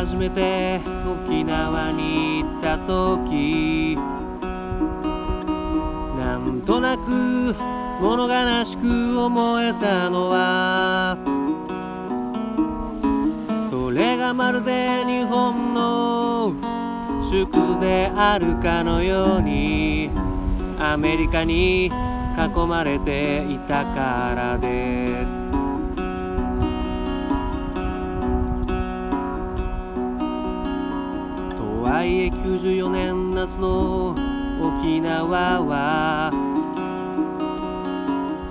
初めて沖縄に行った時なんとなく物悲しく思えたのはそれがまるで日本の縮図であるかのようにアメリカに囲まれていたからです。194年夏の沖縄は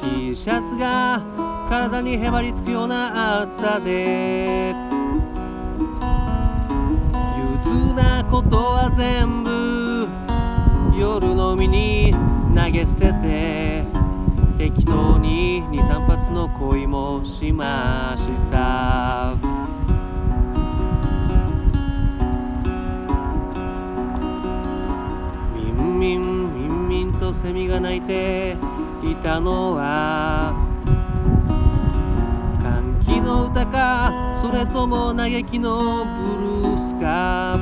T シャツが体にへばりつくような暑さで憂鬱なことは全部夜飲みに投げ捨てて適当に23発の恋もしました。とセミが鳴いていたのは歓喜の歌かそれとも嘆きのブルースか。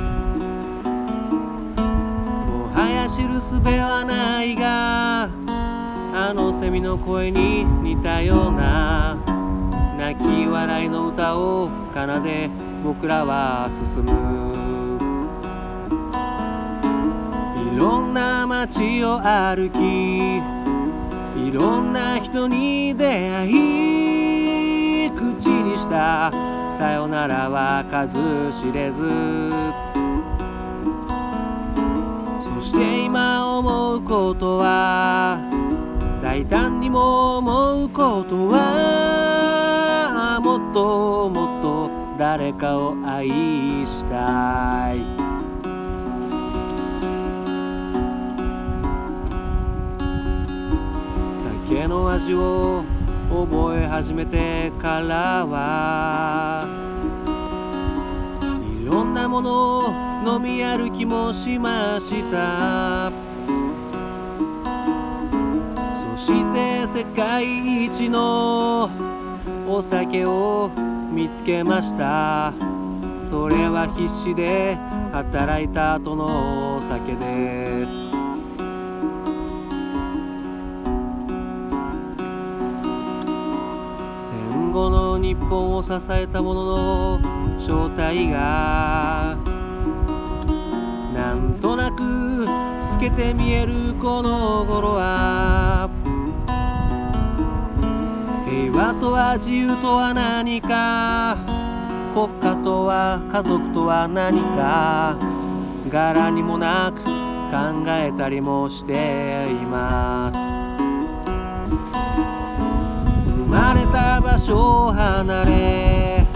もはや知るすべはないがあのセミの声に似たような泣き笑いの歌を奏で僕らは進む。いろんな街を歩きいろんな人に出会い口にしたさよならは数知れず。そして今思うことは大胆にも思うことはもっともっと誰かを愛したい。酒の味を覚え始めてからはいろんなものを飲み歩きもしました。そして世界一のお酒を見つけました。それは必死で働いた後のお酒です。後の日本を支えた者の正体がなんとなく透けて見えるこの頃は。平和とは自由とは何か。国家とは家族とは何か。柄にもなく考えたりもしています。生まれた場所を離れ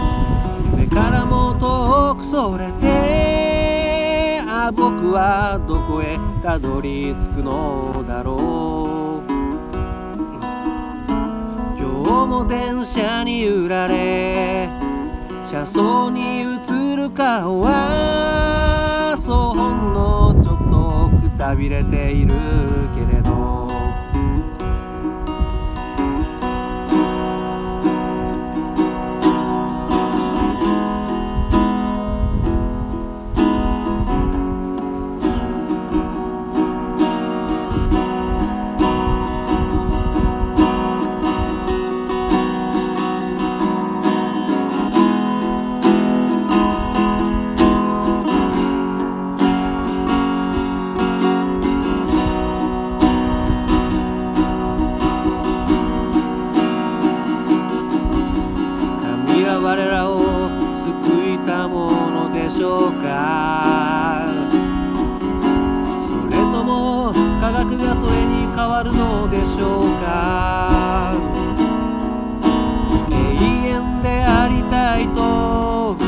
夢からも遠くそれてあ僕はどこへたどり着くのだろう今日も電車に揺られ車窓に映る顔はそうほんのちょっとくたびれているけれどしょうか。それとも科学がそれに変わるのでしょうか。永遠でありたいと思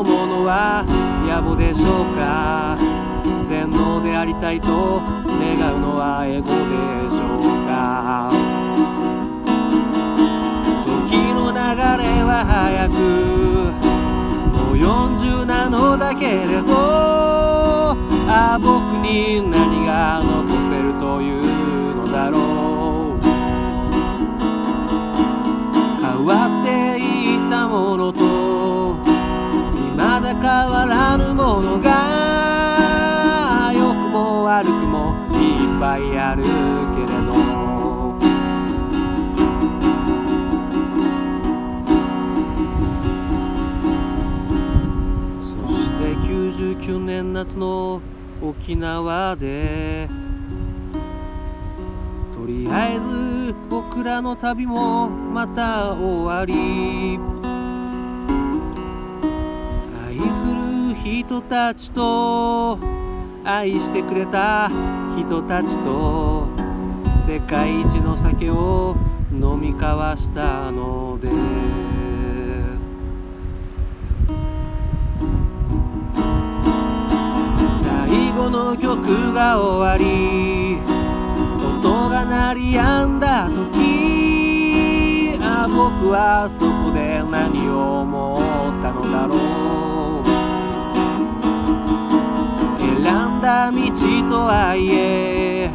うのは野暮でしょうか。全能でありたいと願うのはエゴでしょうか。時の流れは早く40なのだけれどああ僕に何夏の沖縄でとりあえず僕らの旅もまた終わり。愛する人たちと愛してくれた人たちと世界一の酒を飲み交わしたので。曲が終わり音が鳴り止んだ時あ僕はそこで何を思ったのだろう。選んだ道とはいえ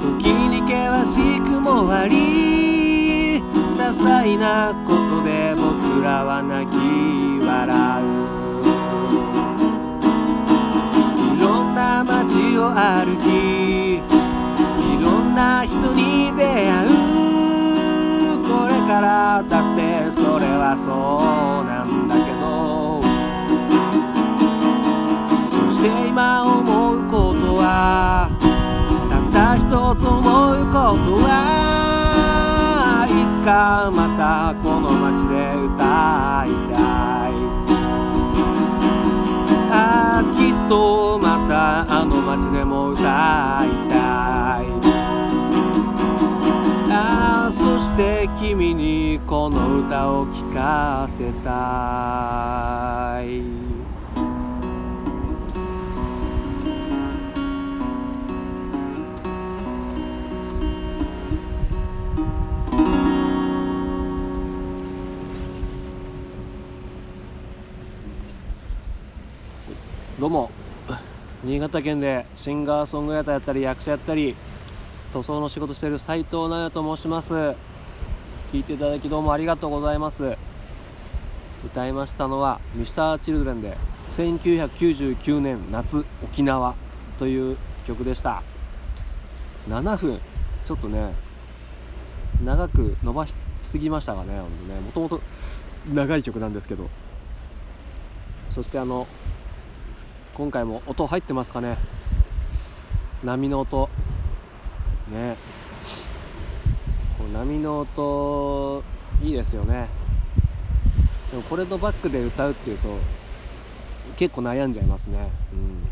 時に険しくもあり些細なことで僕らは泣き笑う。を歩きいろんな人に出会う。これからだってそれはそうなんだけど。そして今思うことはたった一つ思うことはいつかまたこの街で歌歌を聴かせたい。どうも。新潟県でシンガーソングライターやったり役者やったり塗装の仕事している斉藤直也と申します。聞いていただきどうもありがとうございます。歌いましたのは Mr.Children で1999年夏沖縄という曲でした。7分ちょっとね長く伸ばしすぎましたがね。もともと長い曲なんですけど。そしてあの今回も音入ってますかね。波の音。ね。波の音いいですよね。でもこれとバックで歌うっていうと結構悩んじゃいますね。うん。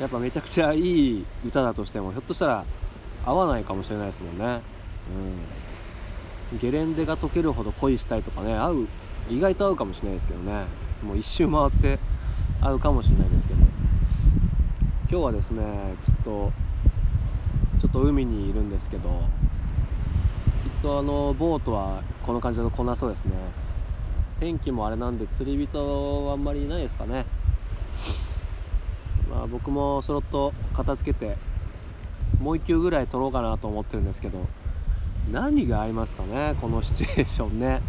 やっぱめちゃくちゃいい歌だとしてもひょっとしたら合わないかもしれないですもんね。うん。ゲレンデが溶けるほど恋したいとかね合う意外と合うかもしれないですけどね。もう一周回って合うかもしれないですけど。今日はですねきっとちょっと海にいるんですけどとあのボートはこの感じで来なそうですね。天気もあれなんで釣り人はあんまりいないですかね。まあ僕もそろっと片付けてもう一球ぐらい取ろうかなと思ってるんですけど何が合いますかねこのシチュエーションね。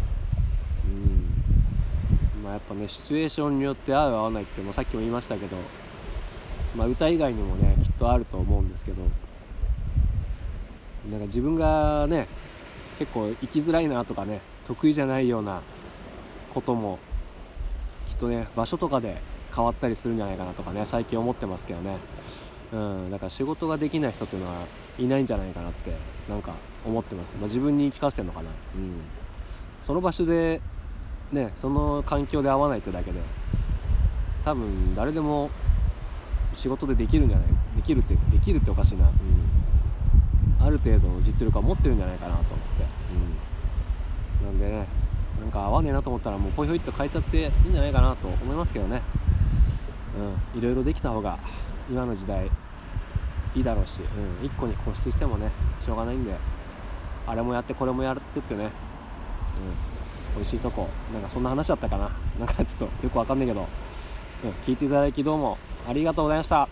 うん。まあやっぱねシチュエーションによって合う合わないってもさっきも言いましたけどまあ歌以外にもねきっとあると思うんですけどなんか自分がね結構生きづらいなとかね得意じゃないようなこともきっとね場所とかで変わったりするんじゃないかなとかね最近思ってますけどね。うんだから仕事ができない人っていうのはいないんじゃないかなってなんか思ってます、まあ、自分に聞かせてるのかな。うん。その場所でねその環境で合わないってだけで多分誰でも仕事でできるんじゃないできるってできるっておかしいな、うん、ある程度の実力は持ってるんじゃないかなと、んでねなんか合わねえなと思ったらもうほいほいっと変えちゃっていいんじゃないかなと思いますけどね。うんいろいろできた方が今の時代いいだろうし、うん、1個に固執してもねしょうがないんであれもやってこれもやってってね、うん、美味しいとこなんかそんな話だったかな。なんかちょっとよくわかんないけど、うん、聞いていただきどうもありがとうございました。